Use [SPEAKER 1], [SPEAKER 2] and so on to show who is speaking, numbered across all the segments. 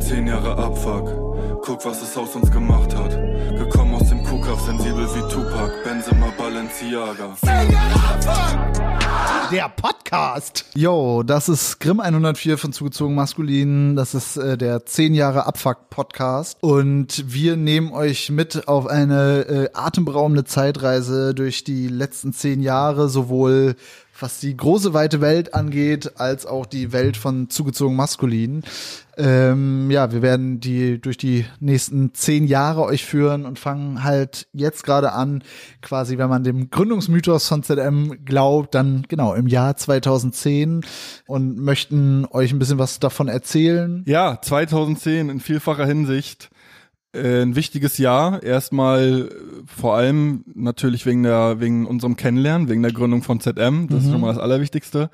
[SPEAKER 1] Zehn Jahre Abfuck, guck, was es aus uns gemacht hat. Gekommen aus dem Kuhkampf, sensibel wie Tupac, Benzema Balenciaga. Zehn Jahre
[SPEAKER 2] Abfuck! Der Podcast. Yo, das ist Grimm 104 von Zugezogen Maskulin. Das ist äh, der 10 Jahre Abfuck Podcast. Und wir nehmen euch mit auf eine äh, atemberaubende Zeitreise durch die letzten 10 Jahre, sowohl was die große weite Welt angeht, als auch die Welt von zugezogen maskulin. Ähm, ja, wir werden die durch die nächsten zehn Jahre euch führen und fangen halt jetzt gerade an, quasi, wenn man dem Gründungsmythos von ZM glaubt, dann genau im Jahr 2010 und möchten euch ein bisschen was davon erzählen.
[SPEAKER 1] Ja, 2010 in vielfacher Hinsicht ein wichtiges Jahr. Erstmal äh, vor allem natürlich wegen der wegen unserem Kennenlernen, wegen der Gründung von ZM. Das mhm. ist schon mal das Allerwichtigste.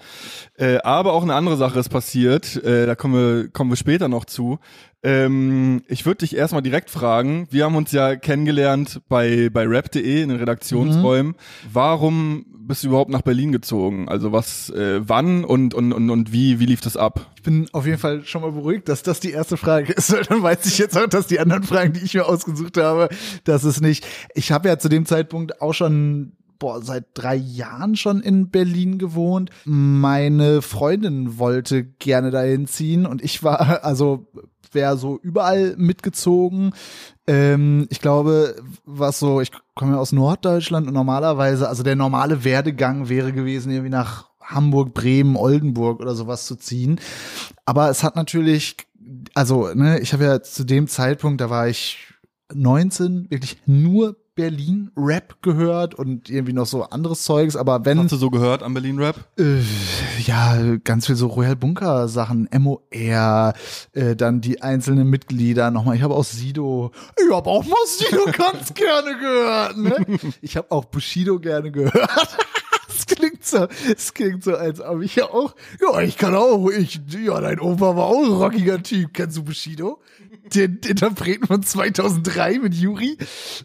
[SPEAKER 1] Äh, aber auch eine andere Sache ist passiert. Äh, da kommen wir kommen wir später noch zu. Ähm, ich würde dich erstmal direkt fragen. Wir haben uns ja kennengelernt bei bei rap.de in den Redaktionsräumen. Mhm. Warum bist du überhaupt nach Berlin gezogen? Also was, äh, wann und, und, und, und wie, wie lief das ab?
[SPEAKER 2] Ich bin auf jeden Fall schon mal beruhigt, dass das die erste Frage ist, weil dann weiß ich jetzt auch, dass die anderen Fragen, die ich mir ausgesucht habe, das ist nicht. Ich habe ja zu dem Zeitpunkt auch schon boah, seit drei Jahren schon in Berlin gewohnt. Meine Freundin wollte gerne dahin ziehen und ich war, also wäre so überall mitgezogen. Ähm, ich glaube, was so, ich komme ja aus Norddeutschland und normalerweise, also der normale Werdegang wäre gewesen, irgendwie nach Hamburg, Bremen, Oldenburg oder sowas zu ziehen. Aber es hat natürlich, also, ne, ich habe ja zu dem Zeitpunkt, da war ich 19, wirklich nur Berlin Rap gehört und irgendwie noch so anderes Zeugs, aber wenn.
[SPEAKER 1] Hast du so gehört am Berlin Rap?
[SPEAKER 2] Äh, ja, ganz viel so Royal Bunker Sachen, MOR, äh, dann die einzelnen Mitglieder nochmal. Ich habe auch Sido, ich habe auch mal Sido ganz gerne gehört, ne? Ich habe auch Bushido gerne gehört. Es klingt so, es klingt so, als ob ich ja auch, ja, ich kann auch, ich, ja, dein Opa war auch ein rockiger Typ. Kennst du Bushido? Den Interpreten von 2003 mit Yuri.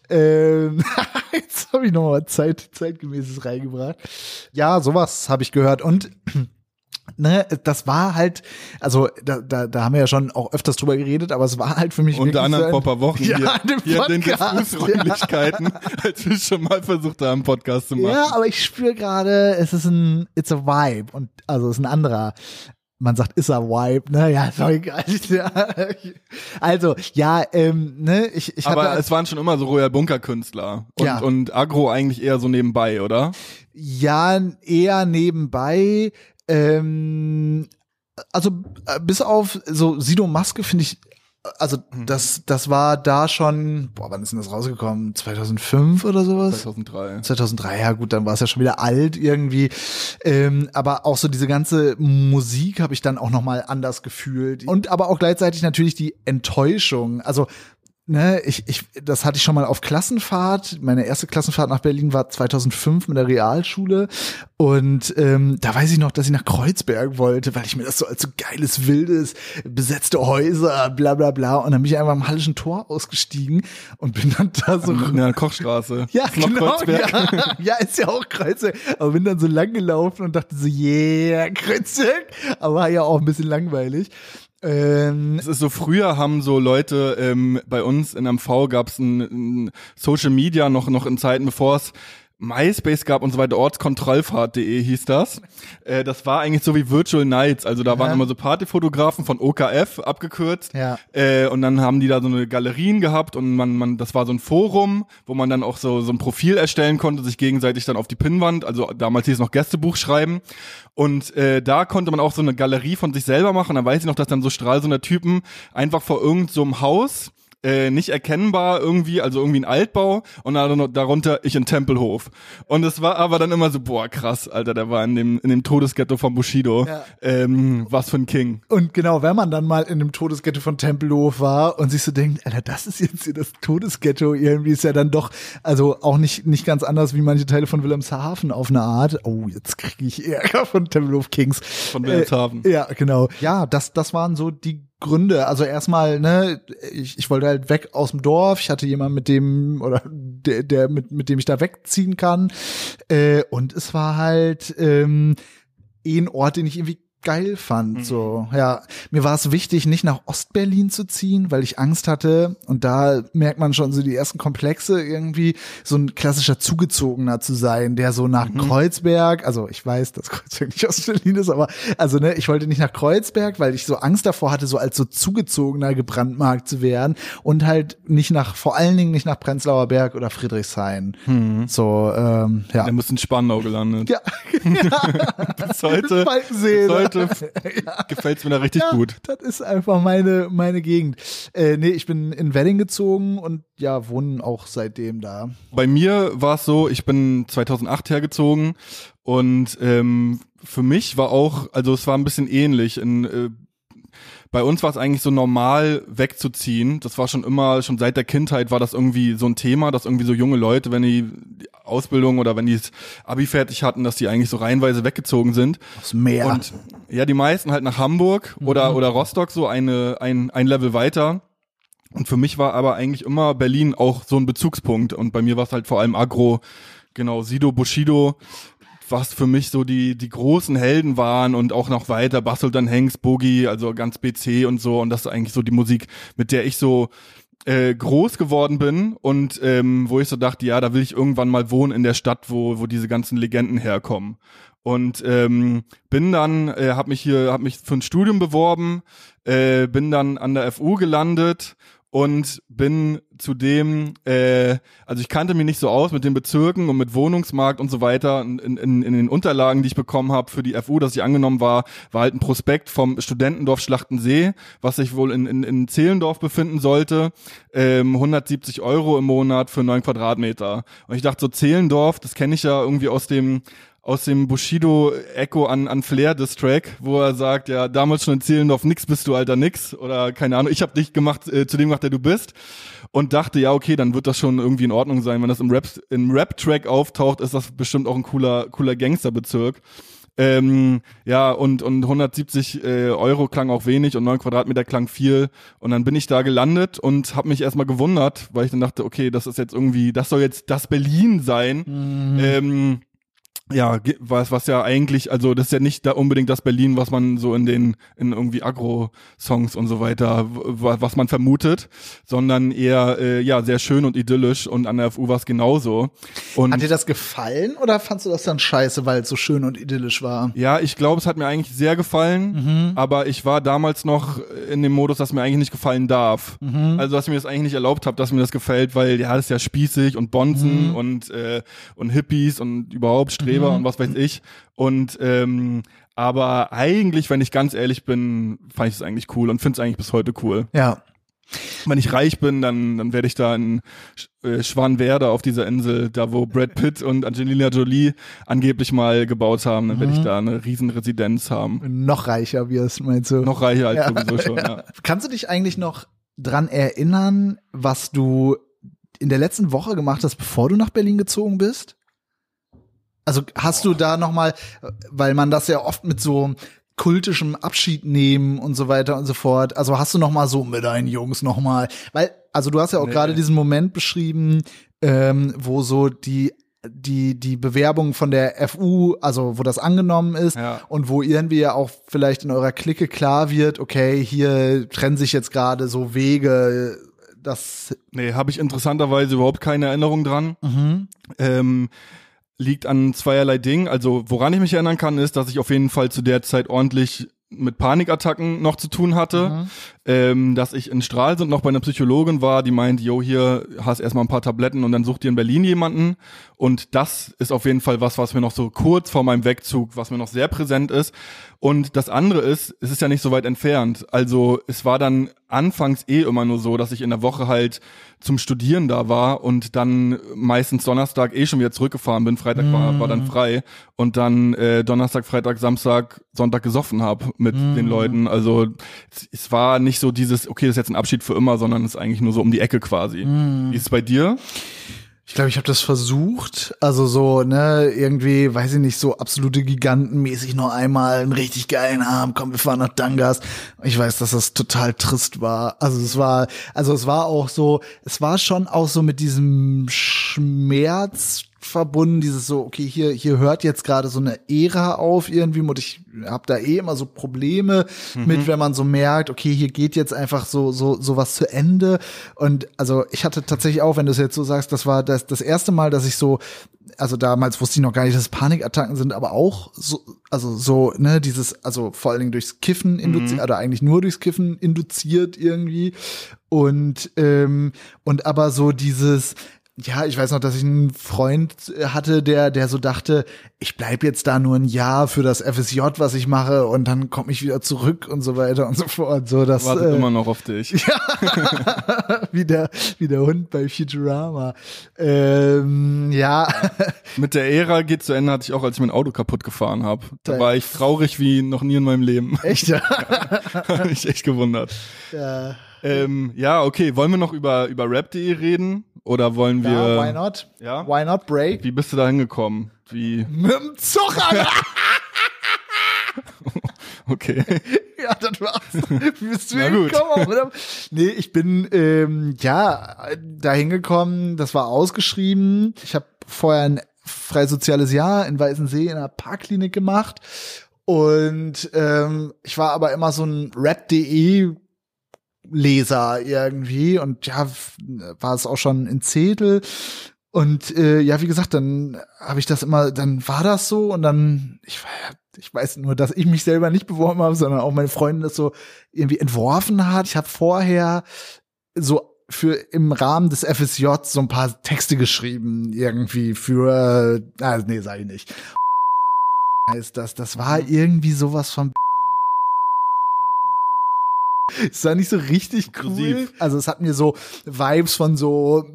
[SPEAKER 2] Ähm, jetzt habe ich nochmal Zeit, zeitgemäßes reingebracht. Ja, sowas habe ich gehört und ne, das war halt, also da, da, da haben wir ja schon auch öfters drüber geredet, aber es war halt für mich
[SPEAKER 1] unter anderem so vor ein paar Wochen ja, hier, hier den Diffusräumlichkeiten, ja. als wir schon mal versucht haben, einen Podcast zu machen.
[SPEAKER 2] Ja, aber ich spüre gerade, es ist ein, it's a vibe und also es ist ein anderer man sagt, ist er Vibe, ne? Ja, ist doch egal. also, ja, ähm, ne, ich, ich
[SPEAKER 1] Aber es waren schon immer so Royal Bunker Künstler und, ja. und Agro eigentlich eher so nebenbei, oder?
[SPEAKER 2] Ja, eher nebenbei. Ähm, also äh, bis auf so Sido Maske finde ich also mhm. das das war da schon boah wann ist denn das rausgekommen? 2005 oder sowas?
[SPEAKER 1] 2003
[SPEAKER 2] 2003 ja gut dann war es ja schon wieder alt irgendwie. Ähm, aber auch so diese ganze Musik habe ich dann auch noch mal anders gefühlt. Und aber auch gleichzeitig natürlich die Enttäuschung. Also ne, ich, ich, das hatte ich schon mal auf Klassenfahrt. Meine erste Klassenfahrt nach Berlin war 2005 mit der Realschule. Und ähm, da weiß ich noch, dass ich nach Kreuzberg wollte, weil ich mir das so als so geiles, wildes, besetzte Häuser, bla bla bla. Und dann bin ich einfach am Hallischen Tor ausgestiegen und bin dann da so.
[SPEAKER 1] In der Kochstraße.
[SPEAKER 2] Ja, genau. Ja, ja, ist ja auch Kreuzberg. Aber bin dann so lang gelaufen und dachte so, yeah, Kreuzberg. Aber war ja auch ein bisschen langweilig.
[SPEAKER 1] Ähm, es ist so, früher haben so Leute ähm, bei uns in MV gab es ein, ein Social Media noch, noch in Zeiten, bevor es MySpace gab und so weiter, ortskontrollfahrt.de hieß das. Äh, das war eigentlich so wie Virtual Nights, also da ja. waren immer so Partyfotografen von OKF abgekürzt.
[SPEAKER 2] Ja.
[SPEAKER 1] Äh, und dann haben die da so eine Galerien gehabt und man, man, das war so ein Forum, wo man dann auch so, so ein Profil erstellen konnte, sich gegenseitig dann auf die Pinnwand, also damals hieß es noch Gästebuch schreiben. Und äh, da konnte man auch so eine Galerie von sich selber machen. Da weiß ich noch, dass dann so Stralsunder Typen einfach vor irgendeinem so Haus äh, nicht erkennbar irgendwie, also irgendwie ein Altbau und dann darunter ich in Tempelhof. Und es war aber dann immer so, boah, krass, Alter, der war in dem, in dem Todesghetto von Bushido. Ja. Ähm, was für ein King.
[SPEAKER 2] Und genau, wenn man dann mal in dem Todesghetto von Tempelhof war und sich so denkt, Alter, das ist jetzt hier das Todesghetto, irgendwie ist ja dann doch, also auch nicht, nicht ganz anders wie manche Teile von Wilhelmshaven auf eine Art. Oh, jetzt kriege ich Ärger von Tempelhof Kings.
[SPEAKER 1] Von Wilhelmshaven.
[SPEAKER 2] Äh, ja, genau. Ja, das, das waren so die Gründe. Also erstmal, ne, ich, ich wollte halt weg aus dem Dorf. Ich hatte jemanden, mit dem oder der, der mit mit dem ich da wegziehen kann. Äh, und es war halt ähm, eh ein Ort, den ich irgendwie geil fand. So, ja, mir war es wichtig, nicht nach Ostberlin zu ziehen, weil ich Angst hatte. Und da merkt man schon so die ersten Komplexe irgendwie, so ein klassischer Zugezogener zu sein, der so nach Kreuzberg, also ich weiß, dass Kreuzberg nicht Ostberlin ist, aber also ne, ich wollte nicht nach Kreuzberg, weil ich so Angst davor hatte, so als so Zugezogener gebrandmarkt zu werden und halt nicht nach, vor allen Dingen nicht nach Prenzlauer Berg oder Friedrichshain. So, ähm, ja.
[SPEAKER 1] Er muss in Spandau gelandet.
[SPEAKER 2] Ja,
[SPEAKER 1] Bis heute, bis heute gefällt's mir da richtig
[SPEAKER 2] ja,
[SPEAKER 1] gut.
[SPEAKER 2] Das ist einfach meine, meine Gegend. Äh, nee, ich bin in Wedding gezogen und ja, wohnen auch seitdem da.
[SPEAKER 1] Bei mir war es so, ich bin 2008 hergezogen und ähm, für mich war auch, also es war ein bisschen ähnlich. In, äh, bei uns war es eigentlich so normal wegzuziehen. Das war schon immer, schon seit der Kindheit war das irgendwie so ein Thema, dass irgendwie so junge Leute, wenn die die Ausbildung oder wenn die das Abi fertig hatten, dass die eigentlich so reihenweise weggezogen sind.
[SPEAKER 2] Aufs Meer.
[SPEAKER 1] Und ja, die meisten halt nach Hamburg oder, oder Rostock, so eine, ein, ein Level weiter. Und für mich war aber eigentlich immer Berlin auch so ein Bezugspunkt. Und bei mir war es halt vor allem Agro, genau, Sido, Bushido, was für mich so die, die großen Helden waren und auch noch weiter, Bassel dann Hengst, Boogie, also ganz BC und so. Und das ist eigentlich so die Musik, mit der ich so äh, groß geworden bin und ähm, wo ich so dachte, ja, da will ich irgendwann mal wohnen in der Stadt, wo, wo diese ganzen Legenden herkommen. Und ähm, bin dann, äh, habe mich hier, habe mich für ein Studium beworben, äh, bin dann an der FU gelandet und bin zudem, äh, also ich kannte mich nicht so aus mit den Bezirken und mit Wohnungsmarkt und so weiter. In, in, in den Unterlagen, die ich bekommen habe für die FU, dass ich angenommen war, war halt ein Prospekt vom Studentendorf Schlachtensee, was sich wohl in, in, in Zehlendorf befinden sollte. Ähm, 170 Euro im Monat für neun Quadratmeter. Und ich dachte so, Zehlendorf, das kenne ich ja irgendwie aus dem aus dem Bushido Echo an, an Flair Diss Track, wo er sagt, ja, damals schon in Zehlendorf, nix bist du, Alter, nix. Oder keine Ahnung, ich hab dich gemacht, äh, zu dem gemacht, der du bist. Und dachte, ja, okay, dann wird das schon irgendwie in Ordnung sein. Wenn das im Rap, im Rap-Track auftaucht, ist das bestimmt auch ein cooler, cooler Gangsterbezirk. Ähm, ja, und, und 170 äh, Euro klang auch wenig und 9 Quadratmeter klang viel. Und dann bin ich da gelandet und habe mich erstmal gewundert, weil ich dann dachte, okay, das ist jetzt irgendwie, das soll jetzt das Berlin sein. Ähm, ja, was, was ja eigentlich, also das ist ja nicht da unbedingt das Berlin, was man so in den, in irgendwie Agro-Songs und so weiter, was man vermutet, sondern eher, äh, ja, sehr schön und idyllisch und an der FU war es genauso. Und
[SPEAKER 2] Hat dir das gefallen oder fandst du das dann scheiße, weil es so schön und idyllisch war?
[SPEAKER 1] ja, ich glaube, es hat mir eigentlich sehr gefallen, aber ich war damals noch in dem Modus, dass mir eigentlich nicht gefallen darf. Also, dass ich mir das eigentlich nicht erlaubt habe, dass mir das gefällt, weil ja, das ist ja spießig und Bonzen und äh, und Hippies und überhaupt Streber und was weiß ich. Und ähm, aber eigentlich, wenn ich ganz ehrlich bin, fand ich es eigentlich cool und finde es eigentlich bis heute cool.
[SPEAKER 2] Ja.
[SPEAKER 1] Wenn ich reich bin, dann, dann werde ich da in äh, Schwanwerde auf dieser Insel, da wo Brad Pitt und Angelina Jolie angeblich mal gebaut haben, dann werde ich da eine riesen Residenz haben.
[SPEAKER 2] Noch reicher, wie es meinst du?
[SPEAKER 1] Noch reicher als sowieso schon, ja.
[SPEAKER 2] Kannst du dich eigentlich noch dran erinnern, was du in der letzten Woche gemacht hast, bevor du nach Berlin gezogen bist? Also hast du da noch mal, weil man das ja oft mit so kultischem Abschied nehmen und so weiter und so fort. Also hast du noch mal so mit deinen Jungs noch mal, weil also du hast ja auch
[SPEAKER 1] Nee.
[SPEAKER 2] gerade diesen Moment beschrieben, ähm, wo so die die die Bewerbung von der FU, also wo das angenommen ist
[SPEAKER 1] Ja.
[SPEAKER 2] und wo irgendwie ja auch vielleicht in eurer Clique klar wird, okay, hier trennen sich jetzt gerade so Wege, das
[SPEAKER 1] Nee, habe ich interessanterweise überhaupt keine Erinnerung dran. Ähm, liegt an zweierlei Dingen. Also woran ich mich erinnern kann, ist, dass ich auf jeden Fall zu der Zeit ordentlich mit Panikattacken noch zu tun hatte, ähm, dass ich in Stralsund noch bei einer Psychologin war, die meint, jo, hier hast erstmal ein paar Tabletten und dann such dir in Berlin jemanden. Und das ist auf jeden Fall was, was mir noch so kurz vor meinem Wegzug, was mir noch sehr präsent ist. Und das andere ist, es ist ja nicht so weit entfernt. Also es war dann anfangs eh immer nur so, dass ich in der Woche halt zum Studieren da war und dann meistens Donnerstag eh schon wieder zurückgefahren bin. Freitag war, war dann frei und dann äh, Donnerstag, Freitag, Samstag, Sonntag gesoffen hab mit den Leuten. Also es, es war nicht so dieses, okay, das ist jetzt ein Abschied für immer, sondern es ist eigentlich nur so um die Ecke quasi. Wie ist es bei dir?
[SPEAKER 2] Ich glaube, ich habe das versucht. Also so, ne, irgendwie, weiß ich nicht, so absolute Gigantenmäßig noch einmal einen richtig geilen Abend. Komm, wir fahren nach Dangas. Ich weiß, dass das total trist war. Also es war, also es war auch so, es war schon auch so mit diesem Schmerz verbunden, dieses so, okay, hier, hier hört jetzt gerade so eine Ära auf irgendwie und ich habe da eh immer so Probleme
[SPEAKER 1] Mhm.
[SPEAKER 2] mit, wenn man so merkt, okay, hier geht jetzt einfach so, so, so was zu Ende und also ich hatte tatsächlich auch, wenn du es jetzt so sagst, das war das, das erste Mal, dass ich so also damals wusste ich noch gar nicht, dass es Panikattacken sind, aber auch so, also so, ne, dieses, also vor allen Dingen durchs Kiffen induziert, oder eigentlich nur durchs Kiffen induziert irgendwie. Und, ähm, und aber so dieses, ja, ich weiß noch, dass ich einen Freund hatte, der, der so dachte, ich bleib jetzt da nur ein Jahr für das FSJ, was ich mache, und dann komme ich wieder zurück und so weiter und so fort. So, das,
[SPEAKER 1] Wartet
[SPEAKER 2] äh,
[SPEAKER 1] immer noch auf dich.
[SPEAKER 2] wie der, wie der Hund bei Futurama. Ähm, ja,
[SPEAKER 1] Mit der Ära geht zu Ende, hatte ich auch, als ich mein Auto kaputt gefahren habe. Da war ich traurig wie noch nie in meinem Leben.
[SPEAKER 2] echt, ja.
[SPEAKER 1] Hab mich echt gewundert.
[SPEAKER 2] ja.
[SPEAKER 1] Ähm, ja, okay. Wollen wir noch über, über rap.de reden? Oder wollen wir.
[SPEAKER 2] Ja, why not?
[SPEAKER 1] Ja?
[SPEAKER 2] Why not break?
[SPEAKER 1] Wie bist du da hingekommen? Wie.
[SPEAKER 2] Mit dem Zug, Alter.
[SPEAKER 1] Okay.
[SPEAKER 2] ja, das war's. Wie bist du
[SPEAKER 1] Na
[SPEAKER 2] hingekommen? Nee, ich bin ähm, ja da hingekommen, das war ausgeschrieben. Ich habe vorher ein freisoziales Jahr in Weißensee in einer Parkklinik gemacht. Und ähm, ich war aber immer so ein Rap.de Leser irgendwie und ja, war es auch schon in Zettel. Und äh, ja, wie gesagt, dann habe ich das immer, dann war das so und dann, ich, ich weiß nur, dass ich mich selber nicht beworben habe, sondern auch meine Freundin das so irgendwie entworfen hat. Ich habe vorher so für im Rahmen des FSJ so ein paar Texte geschrieben, irgendwie für, ah, nee, sag ich nicht. Heißt das, das war irgendwie sowas von es war nicht so richtig cool. Also es hat mir so Vibes von so,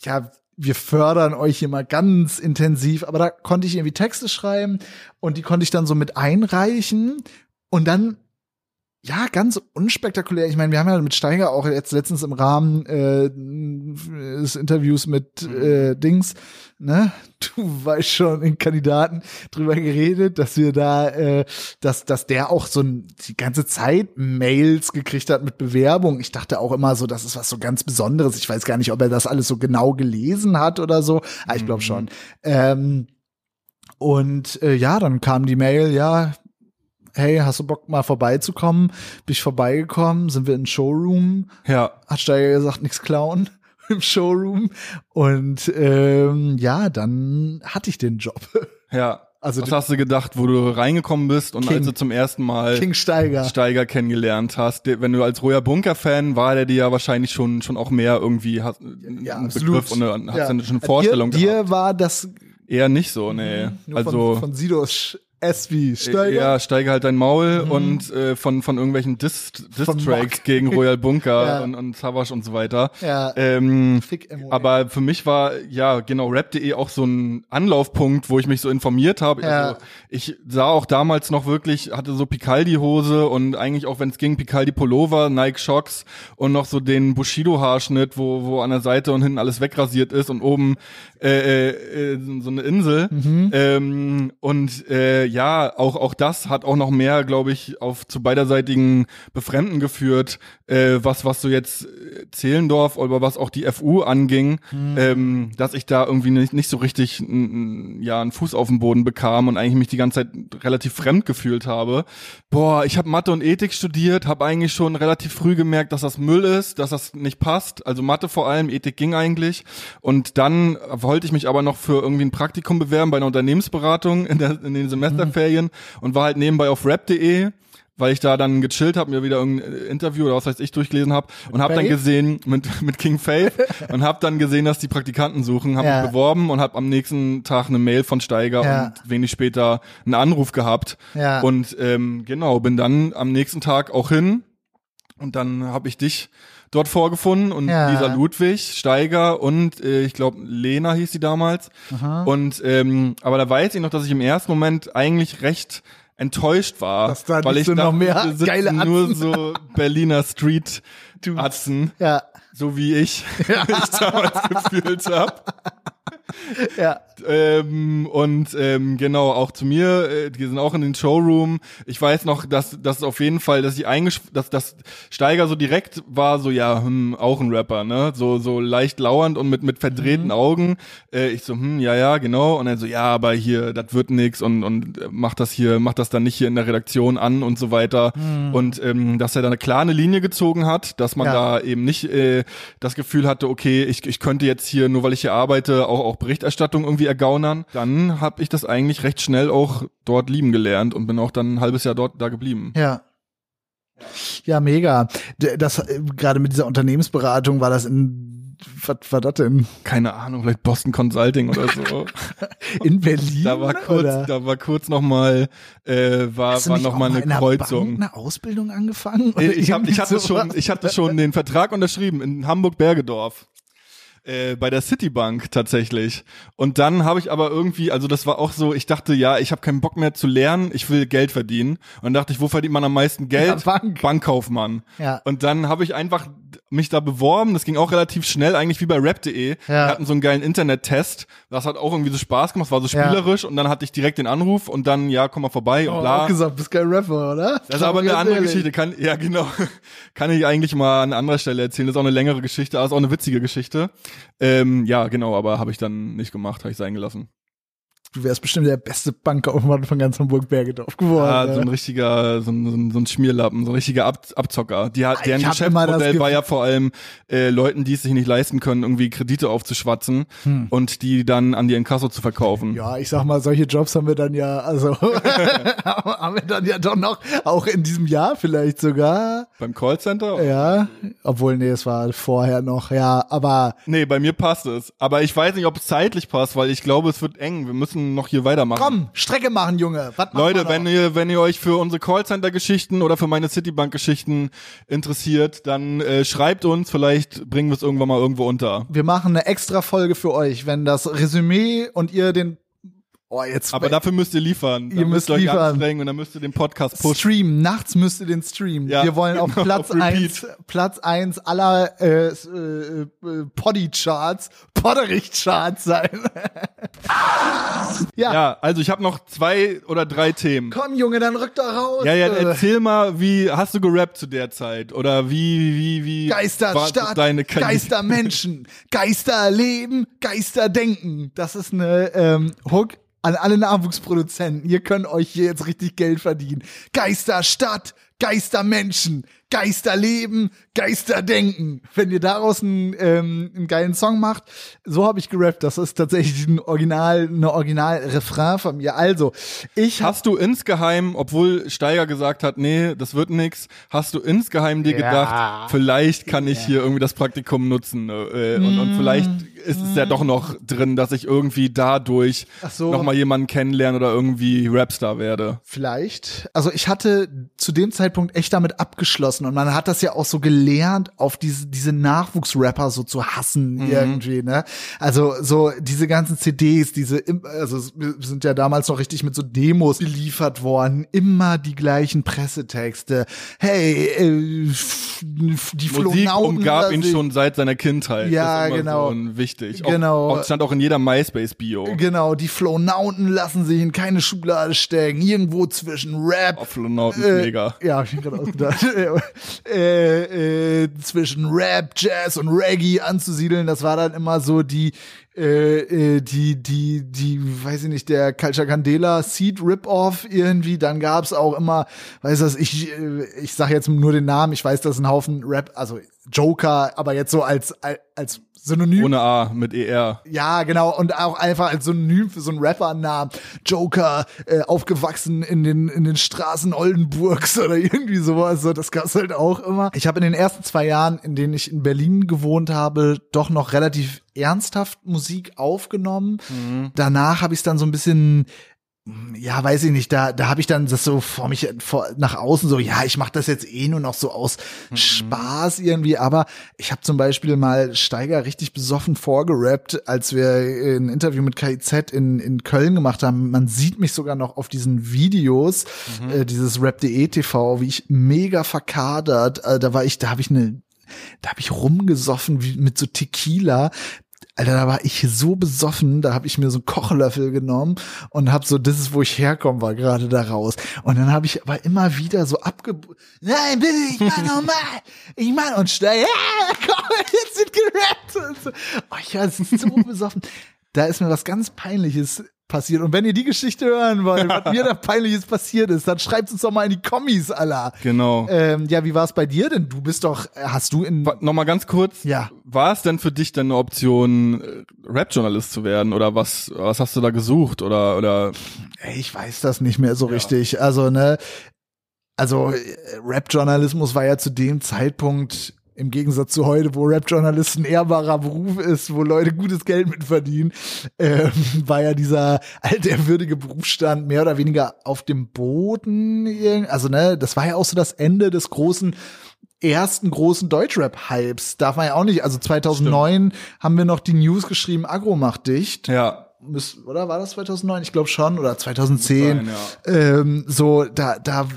[SPEAKER 2] ja, wir fördern euch hier mal ganz intensiv, aber da konnte ich irgendwie Texte schreiben und die konnte ich dann so mit einreichen und dann ja, ganz unspektakulär. Ich meine, wir haben ja mit Steiger auch jetzt letztens im Rahmen äh, des Interviews mit äh, Dings, ne, du weißt schon, in Kandidaten drüber geredet, dass wir da, äh, dass, dass der auch so ein, die ganze Zeit Mails gekriegt hat mit Bewerbung. Ich dachte auch immer so, das ist was so ganz Besonderes. Ich weiß gar nicht, ob er das alles so genau gelesen hat oder so. Ah, ich glaube schon. Ähm, und äh, ja, dann kam die Mail, ja, hey, hast du Bock mal vorbeizukommen? Bin ich vorbeigekommen, sind wir im Showroom,
[SPEAKER 1] Ja.
[SPEAKER 2] hat Steiger gesagt, nichts klauen im Showroom. Und ähm, ja, dann hatte ich den Job.
[SPEAKER 1] Ja.
[SPEAKER 2] Also
[SPEAKER 1] Was hast du gedacht, wo du reingekommen bist und
[SPEAKER 2] King.
[SPEAKER 1] als du zum ersten Mal
[SPEAKER 2] King Steiger.
[SPEAKER 1] Steiger kennengelernt hast? Wenn du als Royer Bunker-Fan war, der dir ja wahrscheinlich schon, schon auch mehr irgendwie hast,
[SPEAKER 2] Ja,
[SPEAKER 1] einen
[SPEAKER 2] absolut.
[SPEAKER 1] Begriff und eine, hast
[SPEAKER 2] Ja.
[SPEAKER 1] eine Vorstellung
[SPEAKER 2] dir,
[SPEAKER 1] gehabt.
[SPEAKER 2] dir war das
[SPEAKER 1] Eher nicht so, nee.
[SPEAKER 2] nur
[SPEAKER 1] also
[SPEAKER 2] von, von Sidos S wie Steiger. Mhm.
[SPEAKER 1] Ja, steige halt dein Maul und äh, von, von irgendwelchen Diss-Tracks gegen Royal Bunker
[SPEAKER 2] Ja.
[SPEAKER 1] und, und Savage und so weiter.
[SPEAKER 2] Ja.
[SPEAKER 1] Ähm,
[SPEAKER 2] Fick MOA.
[SPEAKER 1] aber für mich war, ja, genau, rap.de auch so ein Anlaufpunkt, wo ich mich so informiert habe.
[SPEAKER 2] Ja.
[SPEAKER 1] Also ich sah auch damals noch wirklich, hatte so Picaldi-Hose und eigentlich auch, wenn es ging, Picaldi-Pullover, Nike Shocks und noch so den Bushido-Haarschnitt, wo, wo an der Seite und hinten alles wegrasiert ist und oben äh, äh, äh, so eine Insel. Ähm, und äh, ja, auch auch das hat auch noch mehr, glaube ich, auf zu beiderseitigen Befremden geführt, äh, was was so jetzt äh, Zehlendorf oder was auch die FU anging, ähm, dass ich da irgendwie nicht, nicht so richtig n, ja einen Fuß auf den Boden bekam und eigentlich mich die ganze Zeit relativ fremd gefühlt habe. Boah, ich habe Mathe und Ethik studiert, habe eigentlich schon relativ früh gemerkt, dass das Müll ist, dass das nicht passt. Also Mathe vor allem, Ethik ging eigentlich. Und dann wollte ich mich aber noch für irgendwie ein Praktikum bewerben bei einer Unternehmensberatung in, der, in den Semesterferien und war halt nebenbei auf rap.de weil ich da dann gechillt habe, mir wieder irgendein Interview oder was weiß ich durchgelesen habe und habe dann gesehen mit mit King Faith und habe dann gesehen, dass die Praktikanten suchen, habe
[SPEAKER 2] Ja.
[SPEAKER 1] mich beworben und habe am nächsten Tag eine Mail von Steiger
[SPEAKER 2] Ja.
[SPEAKER 1] und wenig später einen Anruf gehabt
[SPEAKER 2] Ja.
[SPEAKER 1] und ähm, genau bin dann am nächsten Tag auch hin und dann habe ich dich dort vorgefunden und
[SPEAKER 2] Ja.
[SPEAKER 1] Lisa Ludwig, Steiger und äh, ich glaube Lena hieß sie damals. Und ähm, aber da weiß ich noch, dass ich im ersten Moment eigentlich recht enttäuscht war,
[SPEAKER 2] Dass da
[SPEAKER 1] weil ich
[SPEAKER 2] so noch mehr geile
[SPEAKER 1] nur
[SPEAKER 2] Atzen.
[SPEAKER 1] so Berliner Street Atzen,
[SPEAKER 2] ja,
[SPEAKER 1] so wie ich mich damals gefühlt habe.
[SPEAKER 2] ja.
[SPEAKER 1] ähm, und ähm, genau, auch zu mir, äh, die sind auch in den Showroom. Ich weiß noch, dass das auf jeden Fall, dass ich eingesch dass das Steiger so direkt war, so ja, hm, auch ein Rapper, ne? So so leicht lauernd und mit mit verdrehten mhm. Augen. Äh, ich so, hm, ja, ja, genau. Und dann so, ja, aber hier, das wird nix und und macht das hier, macht das dann nicht hier in der Redaktion an und so weiter. Mhm. Und ähm, dass er da eine klare Linie gezogen hat, dass man ja. da eben nicht äh, das Gefühl hatte, okay, ich, ich könnte jetzt hier, nur weil ich hier arbeite, auch, auch Berichterstattung irgendwie ergaunern. Dann habe ich das eigentlich recht schnell auch dort lieben gelernt und bin auch dann ein halbes Jahr dort da geblieben.
[SPEAKER 2] Ja. Ja, mega. Das äh, gerade mit dieser Unternehmensberatung war das in was war das denn?
[SPEAKER 1] Keine Ahnung, vielleicht Boston Consulting oder so.
[SPEAKER 2] In Berlin?
[SPEAKER 1] Da war kurz, oder? da war kurz noch mal, äh, war, Hast war noch mal eine Kreuzung.
[SPEAKER 2] Bank eine Ausbildung angefangen?
[SPEAKER 1] ich, hab, ich hatte schon, ich hatte schon den Vertrag unterschrieben in Hamburg Bergedorf äh, bei der Citibank tatsächlich. Und dann habe ich aber irgendwie, also das war auch so, ich dachte, ja, ich habe keinen Bock mehr zu lernen, ich will Geld verdienen. Und dann dachte ich, wo verdient man am meisten Geld? Ja,
[SPEAKER 2] Bank.
[SPEAKER 1] Bankkaufmann.
[SPEAKER 2] Ja.
[SPEAKER 1] Und dann habe ich einfach mich da beworben. Das ging auch relativ schnell, eigentlich wie bei rap.de. Ja. Wir hatten so einen geilen Internet-Test. Das hat auch irgendwie so Spaß gemacht, war so spielerisch. Ja. Und dann hatte ich direkt den Anruf und dann, ja, komm mal vorbei
[SPEAKER 2] oh,
[SPEAKER 1] und bla.
[SPEAKER 2] Auch gesagt, bist kein Rapper, oder?
[SPEAKER 1] Das ist aber eine andere ehrlich. Geschichte. Kann, ja, genau. Kann ich eigentlich mal an anderer Stelle erzählen. Das ist auch eine längere Geschichte, aber ist auch eine witzige Geschichte. Ähm, ja, genau, aber habe ich dann nicht gemacht, habe ich sein gelassen
[SPEAKER 2] du wärst bestimmt der beste Bankkaufmann von ganz Hamburg-Bergedorf geworden. Ja,
[SPEAKER 1] ne? so ein richtiger, so ein, so ein Schmierlappen, so ein richtiger Ab Abzocker. Die hat, deren Geschäftsmodell war ja vor allem äh, Leuten, die es sich nicht leisten können, irgendwie Kredite aufzuschwatzen hm. und die dann an die Inkasso zu verkaufen.
[SPEAKER 2] Ja, ich sag mal, solche Jobs haben wir dann ja, also haben wir dann ja doch noch, auch in diesem Jahr vielleicht sogar.
[SPEAKER 1] Beim Callcenter?
[SPEAKER 2] Ja, obwohl, nee, es war vorher noch, ja, aber.
[SPEAKER 1] Nee, bei mir passt es. Aber ich weiß nicht, ob es zeitlich passt, weil ich glaube, es wird eng. Wir müssen noch hier weitermachen.
[SPEAKER 2] Komm, Strecke machen, Junge.
[SPEAKER 1] Was Leute, wenn ihr, wenn ihr euch für unsere Callcenter-Geschichten oder für meine Citibank-Geschichten interessiert, dann äh, schreibt uns, vielleicht bringen wir es irgendwann mal irgendwo unter.
[SPEAKER 2] Wir machen eine extra Folge für euch, wenn das Resümee und ihr den
[SPEAKER 1] Oh, jetzt Aber dafür müsst ihr liefern.
[SPEAKER 2] Ihr müsst, müsst liefern.
[SPEAKER 1] und dann müsst ihr den Podcast pushen.
[SPEAKER 2] Stream. Nachts müsst ihr den streamen. Ja, wir wollen genau, auf Platz auf eins, Platz eins aller äh, äh, Poddy-Charts, Podderich-Charts sein.
[SPEAKER 1] ja. ja, also ich habe noch zwei oder drei Themen.
[SPEAKER 2] Komm, Junge, dann rück doch raus.
[SPEAKER 1] Ja, ja, erzähl mal, wie hast du gerappt zu der Zeit? Oder wie, wie, wie
[SPEAKER 2] Geisterstadt, deine Geistermenschen, Geisterleben, Geisterdenken. Das ist eine ähm, Hook an alle Nachwuchsproduzenten, ihr könnt euch hier jetzt richtig Geld verdienen. Geisterstadt, Geistermenschen, Geisterleben, Geisterdenken. Wenn ihr daraus einen, ähm, einen geilen Song macht, so habe ich gerappt. Das ist tatsächlich ein Original, eine Original-Refrain von mir. Also, ich
[SPEAKER 1] hast du insgeheim, obwohl Steiger gesagt hat, nee, das wird nix, hast du insgeheim dir ja. gedacht, vielleicht kann ich ja. hier irgendwie das Praktikum nutzen äh, und, mm. und vielleicht ist es ja doch noch drin, dass ich irgendwie dadurch so. noch mal jemanden kennenlerne oder irgendwie Rapstar werde.
[SPEAKER 2] Vielleicht. Also ich hatte zu dem Zeitpunkt echt damit abgeschlossen und man hat das ja auch so gelernt, auf diese diese Nachwuchsrapper so zu hassen mhm. irgendwie. Ne? Also so diese ganzen CDs, diese also sind ja damals noch richtig mit so Demos geliefert worden, immer die gleichen Pressetexte. Hey, äh,
[SPEAKER 1] die Musik umgab ihn schon seit seiner Kindheit.
[SPEAKER 2] Ja, genau.
[SPEAKER 1] So wichtig.
[SPEAKER 2] Genau.
[SPEAKER 1] Auch, stand auch in jeder MySpace-Bio.
[SPEAKER 2] Genau, die Flonauten lassen sich in keine Schublade stecken. Irgendwo zwischen Rap.
[SPEAKER 1] Oh, Flonauten äh, mega.
[SPEAKER 2] Ja, hab ich mir gerade ausgedacht. äh, äh, zwischen Rap, Jazz und Reggae anzusiedeln. Das war dann immer so die äh, äh, die, die, die, weiß ich nicht, der Culture Candela Seed Rip-Off irgendwie. Dann gab's auch immer, weiß das, ich, äh, ich sag jetzt nur den Namen, ich weiß, das ist ein Haufen Rap, also Joker, aber jetzt so als, als Synonym.
[SPEAKER 1] Ohne A, mit ER.
[SPEAKER 2] Ja, genau. Und auch einfach als Synonym für so einen Rapper-Namen. Joker, äh, aufgewachsen in den, in den Straßen Oldenburgs oder irgendwie sowas. So, das gab's halt auch immer. Ich habe in den ersten zwei Jahren, in denen ich in Berlin gewohnt habe, doch noch relativ ernsthaft Musik aufgenommen. Mhm. Danach habe ich es dann so ein bisschen ja, weiß ich nicht, da, da habe ich dann das so vor mich vor, nach außen so, ja, ich mache das jetzt eh nur noch so aus mhm. Spaß irgendwie, aber ich habe zum Beispiel mal Steiger richtig besoffen vorgerappt, als wir ein Interview mit KIZ in, in Köln gemacht haben. Man sieht mich sogar noch auf diesen Videos, mhm. äh, dieses Rap.de TV, wie ich mega verkadert, äh, da war ich, da habe ich eine da habe ich rumgesoffen wie mit so Tequila Alter, da war ich so besoffen, da habe ich mir so einen Kochlöffel genommen und habe so, das ist, wo ich herkomme, war gerade da raus. Und dann habe ich aber immer wieder so abge... Nein, bitte, ich mach nochmal. Ich mach und schnell, ja, komm, jetzt sind so. Oh, ich war so besoffen. Da ist mir was ganz Peinliches passiert. Und wenn ihr die Geschichte hören wollt, was mir da peinliches passiert ist, dann schreibt uns doch mal in die Kommis, Allah.
[SPEAKER 1] Genau.
[SPEAKER 2] Ähm, ja, wie war es bei dir denn? Du bist doch, hast du in.
[SPEAKER 1] Nochmal ganz kurz.
[SPEAKER 2] Ja.
[SPEAKER 1] War es denn für dich denn eine Option, äh, Rap-Journalist zu werden? Oder was, was hast du da gesucht? Oder, oder?
[SPEAKER 2] Ich weiß das nicht mehr so richtig. Also, ne, also äh, Rap-Journalismus war ja zu dem Zeitpunkt im Gegensatz zu heute, wo Rap-Journalist ein ehrbarer Beruf ist, wo Leute gutes Geld mit verdienen, ähm, war ja dieser altehrwürdige Berufsstand mehr oder weniger auf dem Boden. Also, ne, das war ja auch so das Ende des großen ersten großen Deutschrap-Hypes. Darf man ja auch nicht. Also 2009 haben wir noch die News geschrieben, Agro macht dicht.
[SPEAKER 1] Ja.
[SPEAKER 2] Müß- Oder war das 2009? Ich glaube schon. Oder 2010.
[SPEAKER 1] Sein, ja.
[SPEAKER 2] Ähm, so, da, da,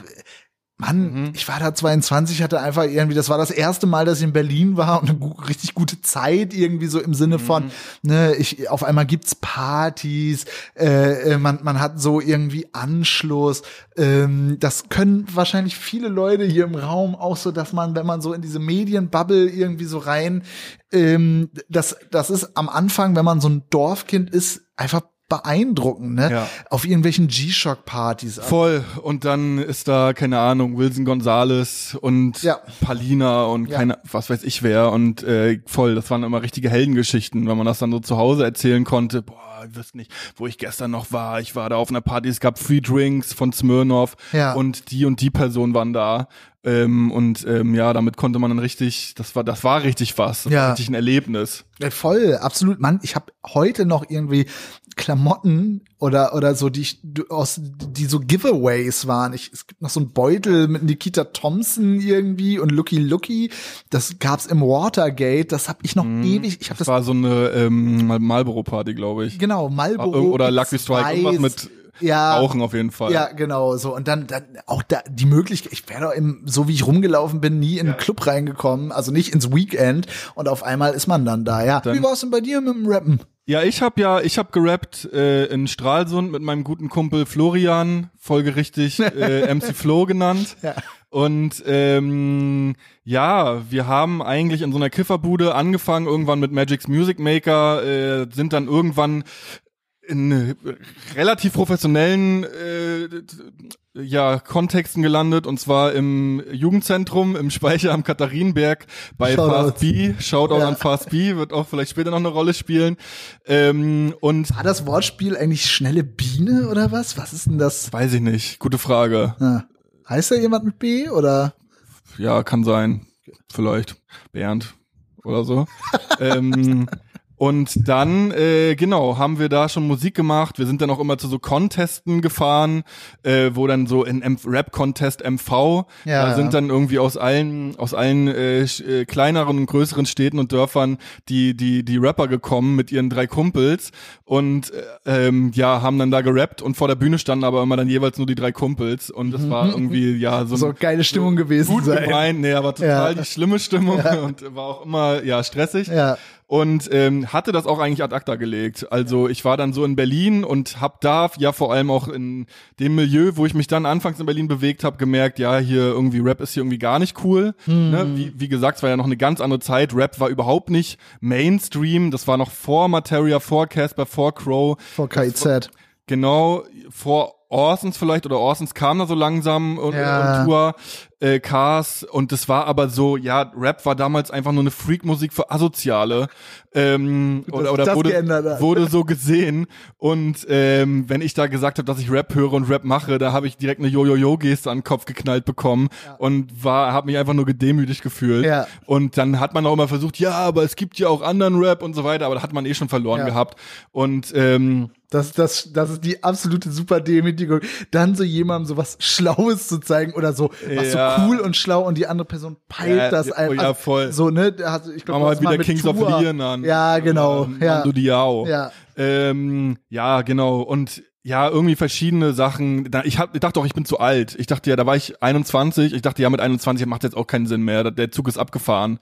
[SPEAKER 2] Mann,
[SPEAKER 1] Mhm.
[SPEAKER 2] ich war da 22, hatte einfach irgendwie, das war das erste Mal, dass ich in Berlin war und eine gu richtig gute Zeit irgendwie so im Sinne von,
[SPEAKER 1] Mhm.
[SPEAKER 2] ne, ich, auf einmal gibt's Partys, äh, äh, man, man hat so irgendwie Anschluss. Ähm, das können wahrscheinlich viele Leute hier im Raum auch so, dass man, wenn man so in diese Medienbubble irgendwie so rein, ähm, das, das ist am Anfang, wenn man so ein Dorfkind ist, einfach beeindruckend, ne?
[SPEAKER 1] Ja.
[SPEAKER 2] Auf irgendwelchen G-Shock-Partys.
[SPEAKER 1] Voll. Und dann ist da, keine Ahnung, Wilson Gonzales und
[SPEAKER 2] Ja.
[SPEAKER 1] Palina und
[SPEAKER 2] Ja.
[SPEAKER 1] keine, was weiß ich wer. Und äh, voll, das waren immer richtige Heldengeschichten, wenn man das dann so zu Hause erzählen konnte. Boah, ich wüsste nicht, wo ich gestern noch war. Ich war da auf einer Party, es gab Free Drinks von Smirnoff
[SPEAKER 2] Ja.
[SPEAKER 1] und die und die Person waren da. Ähm, und ähm, ja, damit konnte man dann richtig, das war, das war richtig was. Das
[SPEAKER 2] Ja.
[SPEAKER 1] war richtig ein Erlebnis.
[SPEAKER 2] Ja, voll, absolut. Mann, ich habe heute noch irgendwie Klamotten oder oder so, die ich, aus die so Giveaways waren. Ich, es gibt noch so einen Beutel mit Nikita Thompson irgendwie und Lucky Lucky. Das gab's im Watergate. Das habe ich noch ewig. Ich habe
[SPEAKER 1] Das
[SPEAKER 2] das,
[SPEAKER 1] war so eine ähm, Marlboro-Party, glaube ich.
[SPEAKER 2] genau Marlboro
[SPEAKER 1] Oder Lucky Strike, irgendwas mit
[SPEAKER 2] ja,
[SPEAKER 1] Rauchen auf jeden Fall.
[SPEAKER 2] Ja, genau, so. Und dann, dann auch da die Möglichkeit, ich wäre doch im, so wie ich rumgelaufen bin, nie in einen Club reingekommen, also nicht ins Weekend. Und auf einmal ist man dann da, ja.
[SPEAKER 1] Dann-
[SPEAKER 2] wie war's denn bei dir mit dem Rappen?
[SPEAKER 1] Ja, ich habe ja, ich habe gerappt äh, in Stralsund mit meinem guten Kumpel Florian, folgerichtig äh, MC Flo genannt.
[SPEAKER 2] Ja.
[SPEAKER 1] Und ähm, ja, wir haben eigentlich in so einer Kifferbude angefangen, irgendwann mit Magic's Music Maker, äh, sind dann irgendwann in äh, relativ professionellen äh, ja, Kontexten gelandet und zwar im Jugendzentrum im Speicher am Katharinenberg bei
[SPEAKER 2] Shoutout.
[SPEAKER 1] Fast B. Shoutout
[SPEAKER 2] Ja.
[SPEAKER 1] an Fast B, wird auch vielleicht später noch eine Rolle spielen. Ähm, und
[SPEAKER 2] War das Wortspiel eigentlich schnelle Biene oder was? Was ist denn das?
[SPEAKER 1] weiß ich nicht, gute Frage.
[SPEAKER 2] Ja. Heißt da jemand mit B oder?
[SPEAKER 1] Ja, kann sein. Vielleicht. Bernd oder so. ähm, und dann, äh, genau, haben wir da schon Musik gemacht. Wir sind dann auch immer zu so Contesten gefahren, äh, wo dann so in Rap-Contest MV,
[SPEAKER 2] Ja,
[SPEAKER 1] da
[SPEAKER 2] ja.
[SPEAKER 1] sind dann irgendwie aus allen, aus allen äh, äh, kleineren und größeren Städten und Dörfern die, die, die Rapper gekommen mit ihren drei Kumpels und äh, ähm, ja, haben dann da gerappt und vor der Bühne standen aber immer dann jeweils nur die drei Kumpels und das war irgendwie, ja, so,
[SPEAKER 2] So
[SPEAKER 1] ein,
[SPEAKER 2] geile Stimmung gewesen
[SPEAKER 1] gut
[SPEAKER 2] sein.
[SPEAKER 1] gemeint, nee, aber total
[SPEAKER 2] Ja.
[SPEAKER 1] die schlimme Stimmung und war auch immer ja stressig.
[SPEAKER 2] Ja.
[SPEAKER 1] Und ähm, hatte das auch eigentlich ad acta gelegt. Also ich war dann so in Berlin und hab da ja vor allem auch in dem Milieu, wo ich mich dann anfangs in Berlin bewegt habe, gemerkt, ja, hier irgendwie Rap ist hier irgendwie gar nicht cool.
[SPEAKER 2] Hm.
[SPEAKER 1] Ne? Wie, wie gesagt, es war ja noch eine ganz andere Zeit. Rap war überhaupt nicht Mainstream. Das war noch vor Materia, vor Casper, vor Crow.
[SPEAKER 2] Vor KIZ.
[SPEAKER 1] Genau, vor Orsons vielleicht oder Orsons kam da so langsam und,
[SPEAKER 2] Ja.
[SPEAKER 1] und Tour, äh, Cars und das war aber so, ja, Rap war damals einfach nur eine Freak-Musik für Asoziale ähm, oder, oder
[SPEAKER 2] das
[SPEAKER 1] wurde, wurde so gesehen und ähm, wenn ich da gesagt habe, dass ich Rap höre und Rap mache, da habe ich direkt eine Jojo-Jo-Geste an den Kopf geknallt bekommen und war, habe mich einfach nur gedemütigt gefühlt
[SPEAKER 2] Ja.
[SPEAKER 1] und dann hat man auch immer versucht, ja, aber es gibt ja auch anderen Rap und so weiter, aber da hat man eh schon verloren
[SPEAKER 2] Ja.
[SPEAKER 1] gehabt und ähm,
[SPEAKER 2] Das, das, das ist die absolute super Demütigung. Dann so jemandem so was Schlaues zu zeigen oder so, was
[SPEAKER 1] Ja.
[SPEAKER 2] so cool und schlau und die andere Person peilt
[SPEAKER 1] Ja,
[SPEAKER 2] das einfach.
[SPEAKER 1] ja, voll.
[SPEAKER 2] So, ne? hat- Ich glaub,
[SPEAKER 1] Machen wir
[SPEAKER 2] das
[SPEAKER 1] halt
[SPEAKER 2] mal
[SPEAKER 1] wieder
[SPEAKER 2] mit
[SPEAKER 1] Kings of
[SPEAKER 2] Tour.
[SPEAKER 1] Leon an.
[SPEAKER 2] Ja, genau.
[SPEAKER 1] Ähm.
[SPEAKER 2] Ja.
[SPEAKER 1] Ähm, ja, genau. Und ja, irgendwie verschiedene Sachen. Ich, hab, ich dachte auch, ich bin zu alt. Ich dachte ja, da war ich 21. Ich dachte ja, mit 21 macht jetzt auch keinen Sinn mehr. Der Zug ist abgefahren.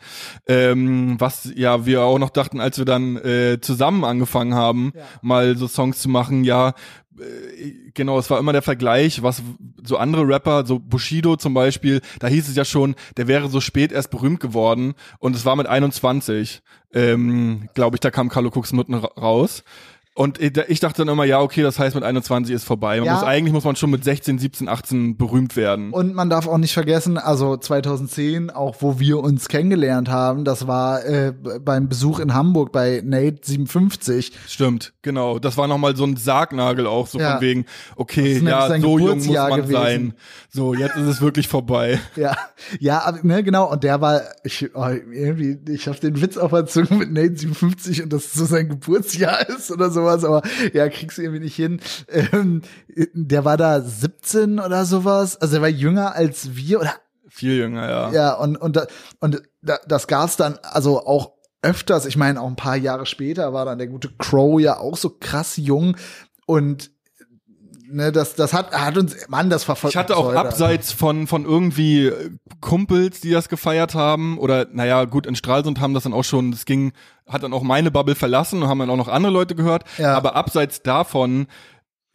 [SPEAKER 1] Ähm, was ja wir auch noch dachten, als wir dann äh, zusammen angefangen haben, mal so Songs zu machen, ja, äh, genau, es war immer der Vergleich, was so andere Rapper, so Bushido zum Beispiel, da hieß es ja schon, der wäre so spät erst berühmt geworden und es war mit 21, ähm, glaube ich, da kam Carlo Cooks Nutten ra- raus. Und ich dachte dann immer, ja, okay, das heißt, mit 21 ist vorbei. Man
[SPEAKER 2] Ja.
[SPEAKER 1] muss, eigentlich muss man schon mit 16, 17, 18 berühmt werden.
[SPEAKER 2] Und man darf auch nicht vergessen, also 2010, auch wo wir uns kennengelernt haben, das war äh, beim Besuch in Hamburg bei Nate 57.
[SPEAKER 1] Stimmt, genau. Das war nochmal so ein Sargnagel auch, so
[SPEAKER 2] Ja.
[SPEAKER 1] von wegen, okay, ja, so jung muss man
[SPEAKER 2] gewesen.
[SPEAKER 1] sein. So, jetzt ist es wirklich vorbei.
[SPEAKER 2] Ja, ja, aber, ne, genau. Und der war, ich, oh, irgendwie, ich hab den Witz auf der Zunge mit Nate 57 und dass es so sein Geburtsjahr ist oder sowas, aber ja, kriegst du irgendwie nicht hin. Ähm, der war da 17 oder sowas, also er war jünger als wir oder
[SPEAKER 1] Viel jünger, ja.
[SPEAKER 2] Ja, und, und, und da, das gab's dann also auch öfters. Ich meine, auch ein paar Jahre später war dann der gute Crow ja auch so krass jung. Und ne, das, das hat, hat uns, Mann, das verfolgt
[SPEAKER 1] Ich hatte auch
[SPEAKER 2] heute.
[SPEAKER 1] abseits von, von irgendwie äh, Kumpels, die das gefeiert haben, oder naja, gut, in Stralsund haben das dann auch schon, es ging, hat dann auch meine Bubble verlassen und haben dann auch noch andere Leute gehört.
[SPEAKER 2] Ja.
[SPEAKER 1] Aber abseits davon,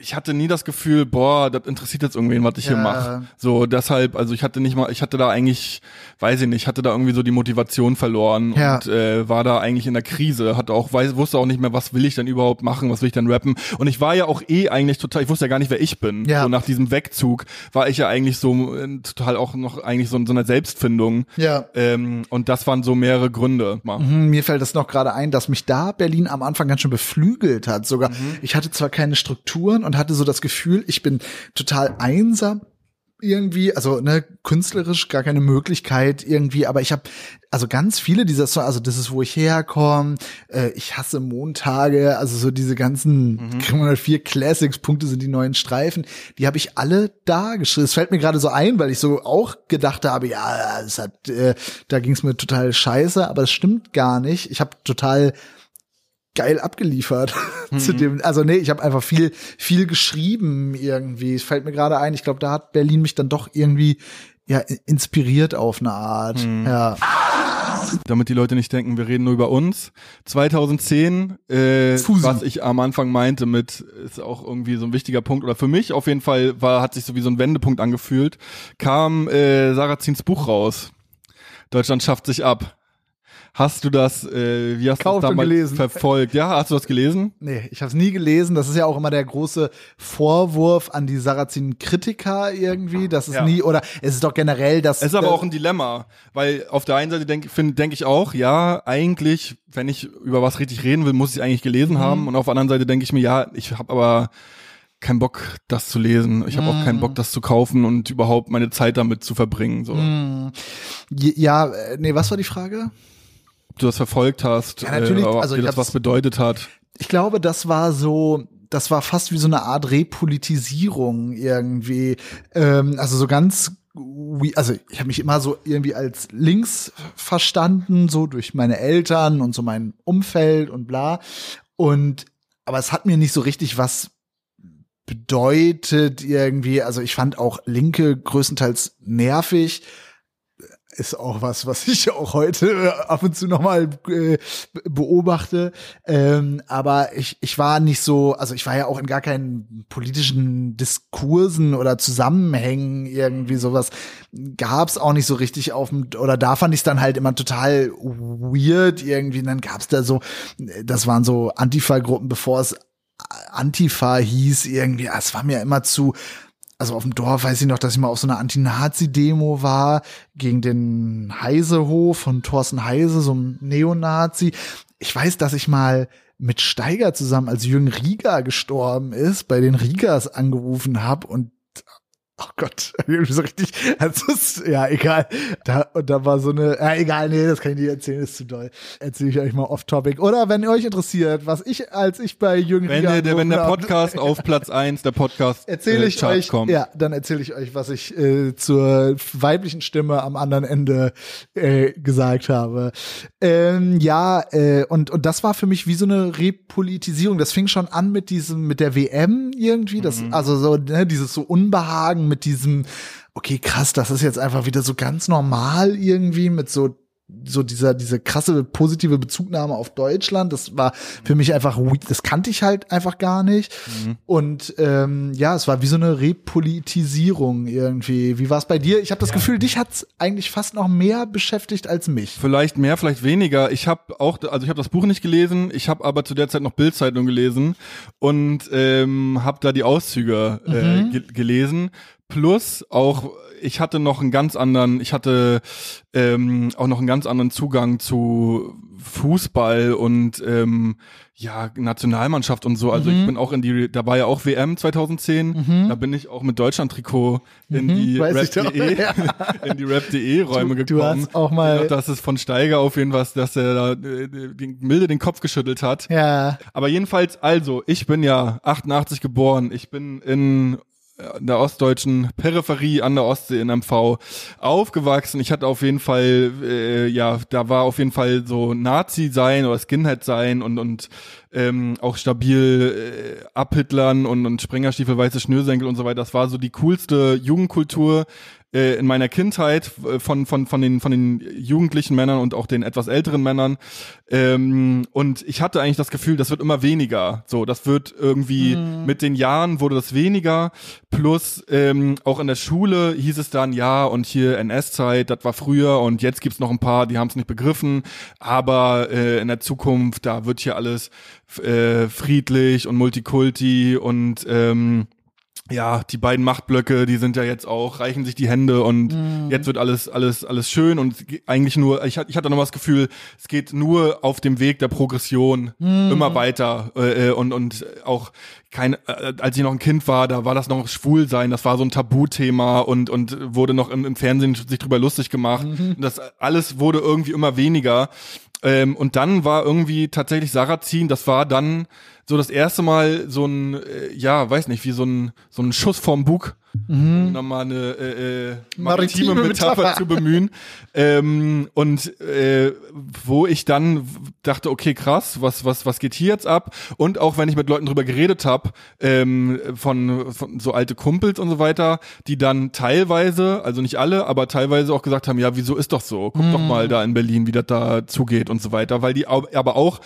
[SPEAKER 1] ich hatte nie das Gefühl, boah, das interessiert jetzt irgendwen, was ich hier
[SPEAKER 2] Ja.
[SPEAKER 1] mache. So, deshalb, also ich hatte nicht mal, ich hatte da eigentlich, weiß ich nicht, ich hatte da irgendwie so die Motivation verloren
[SPEAKER 2] Ja.
[SPEAKER 1] und äh, war da eigentlich in der Krise, hatte auch, weiß, wusste auch nicht mehr, was will ich denn überhaupt machen, was will ich denn rappen. Und ich war ja auch eh eigentlich total, ich wusste ja gar nicht, wer ich bin.
[SPEAKER 2] Ja.
[SPEAKER 1] So nach diesem Wegzug war ich ja eigentlich so äh, total auch noch eigentlich so in so einer Selbstfindung.
[SPEAKER 2] Ja.
[SPEAKER 1] Ähm, und das waren so mehrere Gründe. Mal.
[SPEAKER 2] Hm, Mir fällt es noch gerade ein, dass mich da Berlin am Anfang ganz schön beflügelt hat. Sogar, ich hatte zwar keine Strukturen und hatte so das Gefühl, ich bin total einsam irgendwie, also ne, künstlerisch gar keine Möglichkeit irgendwie, aber ich habe also ganz viele dieser Songs, also das ist, wo ich herkomme, äh, ich hasse Montage, also so diese ganzen Criminal 4 Classics Punkte sind die neuen Streifen, die habe ich alle da geschrieben. Es fällt mir gerade so ein, weil ich so auch gedacht habe, ja, es hat, äh, da ging es mir total scheiße, aber es stimmt gar nicht. Ich habe total geil abgeliefert zu dem also nee ich habe einfach viel viel geschrieben irgendwie es fällt mir gerade ein ich glaube da hat Berlin mich dann doch irgendwie ja inspiriert auf eine Art ja
[SPEAKER 1] damit die Leute nicht denken, wir reden nur über uns. 2010, äh, was ich am Anfang meinte mit, ist auch irgendwie so ein wichtiger Punkt, oder für mich auf jeden Fall war, hat sich so wie so ein Wendepunkt angefühlt, kam äh, Sarazins Buch raus. Deutschland schafft sich ab. Hast du das, äh, wie hast du das damals
[SPEAKER 2] gelesen.
[SPEAKER 1] verfolgt? Ja, hast du das gelesen?
[SPEAKER 2] nee ich habe es nie gelesen das ist ja auch immer der große Vorwurf an die Sarazin Kritiker irgendwie dass es
[SPEAKER 1] Ja.
[SPEAKER 2] nie oder es ist doch generell das
[SPEAKER 1] Es ist aber
[SPEAKER 2] das-
[SPEAKER 1] auch ein Dilemma, weil auf der einen Seite denke denk ich auch, ja, eigentlich, wenn ich über was richtig reden will, muss ich es eigentlich gelesen haben. Und auf der anderen Seite denke ich mir, ja, ich habe aber keinen Bock, das zu lesen. Ich habe auch keinen Bock, das zu kaufen und überhaupt meine Zeit damit zu verbringen. So,
[SPEAKER 2] ja äh, nee was war die Frage
[SPEAKER 1] du das verfolgt hast,
[SPEAKER 2] Ja, natürlich.
[SPEAKER 1] äh, ob
[SPEAKER 2] Also
[SPEAKER 1] das was bedeutet hat.
[SPEAKER 2] ich glaube, das war so, das war fast wie so eine Art Repolitisierung irgendwie. Ähm, also so ganz, also ich habe mich immer so irgendwie als links verstanden, so durch meine Eltern und so mein Umfeld und bla. Und aber es hat mir nicht so richtig was bedeutet irgendwie. Also ich fand auch Linke größtenteils nervig ist auch was, was ich auch heute ab und zu nochmal äh, beobachte. Ähm, aber ich, ich war nicht so, also ich war ja auch in gar keinen politischen Diskursen oder Zusammenhängen irgendwie sowas. Gab's auch nicht so richtig auf dem, oder da fand ich es dann halt immer total weird irgendwie. Und dann gab's da so, das waren so Antifa-Gruppen, bevor es Antifa hieß irgendwie. Ah, Es war mir immer zu, also auf dem Dorf weiß ich noch, dass ich mal auf so einer Anti-Nazi-Demo war gegen den Heisehof von Thorsten Heise, so einem Neonazi. Ich weiß, dass ich mal mit Steiger zusammen, als Jürgen Rieger gestorben ist, bei den Riegers angerufen habe und Oh Gott, irgendwie so richtig, das ist, ja, egal. Da, und da war so eine, ja, egal, nee, das kann ich nicht erzählen, ist zu doll. Erzähle ich euch mal off-topic. Oder wenn ihr euch interessiert, was ich, als ich bei Jürgen
[SPEAKER 1] Wenn,
[SPEAKER 2] Rieger
[SPEAKER 1] der, wenn der Podcast auf Platz eins der Podcast
[SPEAKER 2] erzähle ich
[SPEAKER 1] äh,
[SPEAKER 2] euch,
[SPEAKER 1] kommt.
[SPEAKER 2] ja, dann erzähle ich euch, was ich äh, zur weiblichen Stimme am anderen Ende äh, gesagt habe. Ähm, ja, äh, und und das war für mich wie so eine Repolitisierung. Das fing schon an mit diesem, mit der WM irgendwie. Das,
[SPEAKER 1] Mhm.
[SPEAKER 2] also so ne, dieses so Unbehagen mit diesem. Okay, krass, das ist jetzt einfach wieder so ganz normal irgendwie mit so so dieser diese krasse positive Bezugnahme auf Deutschland, das war für mich einfach das kannte ich halt einfach gar nicht
[SPEAKER 1] Mhm.
[SPEAKER 2] und ähm, ja, es war wie so eine Repolitisierung irgendwie. Wie war es bei dir? Ich habe das Gefühl, dich hat's eigentlich fast noch mehr beschäftigt als mich.
[SPEAKER 1] Vielleicht mehr, vielleicht weniger. Ich habe auch, also ich habe das Buch nicht gelesen, ich habe aber zu der Zeit noch Bildzeitung gelesen und ähm, habe da die Auszüge äh, ge gelesen. Plus auch, ich hatte noch einen ganz anderen, ich hatte ähm, auch noch einen ganz anderen Zugang zu Fußball und ähm, ja Nationalmannschaft und so. Also
[SPEAKER 2] Mhm.
[SPEAKER 1] ich bin auch in die, da war ja auch WM 2010. Da bin ich auch mit Deutschland-Trikot in die
[SPEAKER 2] Mhm. doch.
[SPEAKER 1] Rap.de in die Rap.de Räume
[SPEAKER 2] Du- du
[SPEAKER 1] gekommen.
[SPEAKER 2] hast auch mal-
[SPEAKER 1] Ja, dass es von Steiger auf jeden Fall, dass er da äh, den, milde den Kopf geschüttelt hat.
[SPEAKER 2] Ja,
[SPEAKER 1] Aber jedenfalls, also, ich bin ja 88 geboren. Ich bin in äh, der ostdeutschen Peripherie an der Ostsee in MV aufgewachsen. Ich hatte auf jeden Fall, äh, ja, da war auf jeden Fall so Nazi sein oder Skinhead sein und und ähm, auch stabil äh, abhitlern und und Sprengerstiefel, weiße Schnürsenkel und so weiter. Das war so die coolste Jugendkultur äh, in meiner Kindheit von von von den von den jugendlichen Männern und auch den etwas älteren Männern ähm, und ich hatte eigentlich das Gefühl, das wird immer weniger. So, das wird irgendwie mit den Jahren wurde das weniger. Plus ähm, auch in der Schule hieß es dann ja und hier NS-Zeit, das war früher und jetzt gibt's noch ein paar, die haben es nicht begriffen. Aber äh, in der Zukunft da wird hier alles äh, friedlich und Multikulti und ähm, ja, die beiden Machtblöcke, die sind ja jetzt auch, reichen sich die Hände und jetzt wird alles, alles, alles schön und ge- eigentlich nur, ich, hatte- ich hatte noch mal das Gefühl, es geht nur auf dem Weg der Progression immer weiter äh, äh, und, und auch kein, äh, als ich noch ein Kind war, da war das noch schwul sein, das war so ein Tabuthema und, und wurde noch im, im Fernsehen sich drüber lustig gemacht. Und das alles wurde irgendwie immer weniger. Ähm, und dann war irgendwie tatsächlich Sarrazin, das war dann so das erste Mal so ein, äh, ja, weiß nicht, wie so ein, so ein Schuss vorm Bug, um nochmal eine äh, äh, maritime,
[SPEAKER 2] Maritime
[SPEAKER 1] Metapher,
[SPEAKER 2] Metapher.
[SPEAKER 1] zu bemühen. ähm, und äh, wo ich dann dachte, okay, krass, was, was, was geht hier jetzt ab? Und auch wenn ich mit Leuten drüber geredet habe, ähm, von, von so alte Kumpels und so weiter, die dann teilweise, also nicht alle, aber teilweise auch gesagt haben, ja, wieso ist doch so? Guck doch mal da in Berlin, wie das da zugeht und so weiter, weil die aber auch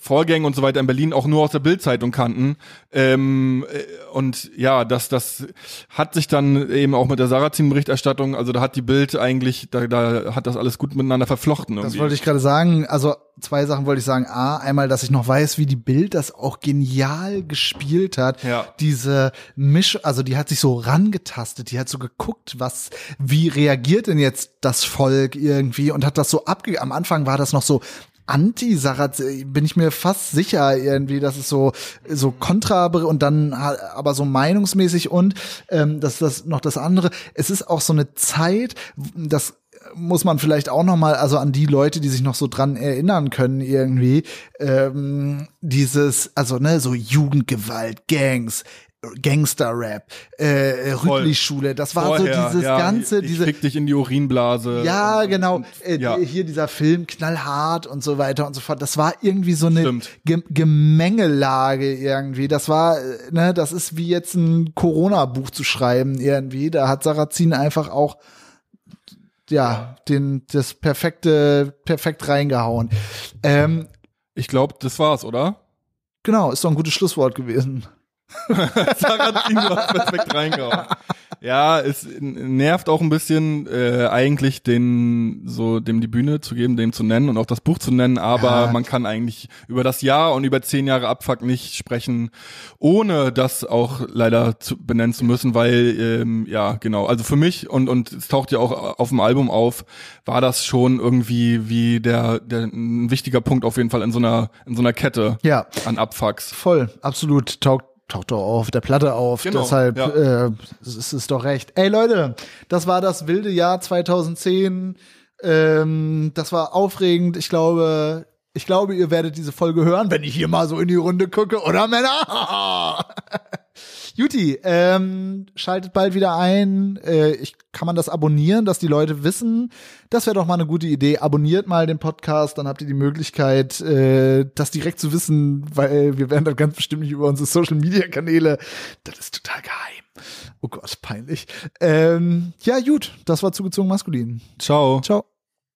[SPEAKER 1] Vorgänge und so weiter in Berlin auch nur aus der Bildzeitung kannten. Ähm, äh, und ja, das, das hat sich dann eben auch mit der Sarrazin-Berichterstattung, also da hat die Bild eigentlich, da, da hat das alles gut miteinander verflochten.
[SPEAKER 2] das
[SPEAKER 1] Irgendwie.
[SPEAKER 2] wollte ich gerade sagen. Also zwei Sachen wollte ich sagen. A, einmal, dass ich noch weiß, wie die Bild das auch genial gespielt hat.
[SPEAKER 1] Ja.
[SPEAKER 2] Diese Misch, also die hat sich so rangetastet, die hat so geguckt, was, wie reagiert denn jetzt das Volk irgendwie und hat das so abge, am Anfang war das noch so, Anti-Sarat, bin ich mir fast sicher irgendwie, dass es so so kontra und dann aber so meinungsmäßig und ähm, das ist das noch das andere. Es ist auch so eine Zeit, das muss man vielleicht auch noch mal, also an die Leute, die sich noch so dran erinnern können irgendwie, ähm, dieses, also ne, so Jugendgewalt, Gangs, Gangster-Rap, äh,
[SPEAKER 1] Voll.
[SPEAKER 2] Rüttli-Schule, das war
[SPEAKER 1] Vorher,
[SPEAKER 2] so dieses
[SPEAKER 1] ja,
[SPEAKER 2] ganze,
[SPEAKER 1] ich
[SPEAKER 2] diese,
[SPEAKER 1] fick dich in die Urinblase.
[SPEAKER 2] ja, genau.
[SPEAKER 1] Und,
[SPEAKER 2] Äh,
[SPEAKER 1] ja.
[SPEAKER 2] Hier dieser Film knallhart und so weiter und so fort. Das war irgendwie so eine
[SPEAKER 1] Stimmt.
[SPEAKER 2] Ge Gemengelage irgendwie. Das war, äh, ne, das ist wie jetzt ein Corona-Buch zu schreiben irgendwie. Da hat Sarrazin einfach auch ja, den, das perfekte, perfekt reingehauen. Ähm,
[SPEAKER 1] Ich glaube, das war's, oder?
[SPEAKER 2] genau, ist doch ein gutes Schlusswort gewesen.
[SPEAKER 1] Sarrazin, du hast perfekt reingehauen. Ja, es nervt auch ein bisschen, äh, eigentlich den, so, dem die Bühne zu geben, dem zu nennen und auch das Buch zu nennen, aber
[SPEAKER 2] Ja.
[SPEAKER 1] man kann eigentlich über das Jahr und über zehn Jahre Abfuck nicht sprechen, ohne das auch leider zu, benennen zu müssen, weil, ähm, ja, genau, also für mich und, und es taucht ja auch auf dem Album auf, war das schon irgendwie wie der, der, ein wichtiger Punkt auf jeden Fall in so einer, in so einer Kette
[SPEAKER 2] Ja.
[SPEAKER 1] an Abfucks.
[SPEAKER 2] Voll, absolut. Taugt taucht doch auf der Platte auf.
[SPEAKER 1] Genau,
[SPEAKER 2] Deshalb
[SPEAKER 1] ja.
[SPEAKER 2] äh, ist es doch recht. Ey Leute, das war das wilde Jahr 2010. Ähm, das war aufregend. Ich glaube, ich glaube, ihr werdet diese Folge hören, wenn ich hier mal so in die Runde gucke, oder Männer? Juti, ähm, schaltet bald wieder ein. Äh, ich, kann man das abonnieren, dass die Leute wissen? Das wäre doch mal eine gute Idee. Abonniert mal den Podcast, dann habt ihr die Möglichkeit, äh, das direkt zu wissen, weil wir werden dann ganz bestimmt nicht über unsere Social Media Kanäle. Das ist total geheim. Oh Gott, peinlich. Ähm, ja, gut, das war zugezogen maskulin.
[SPEAKER 1] Ciao.
[SPEAKER 2] Ciao.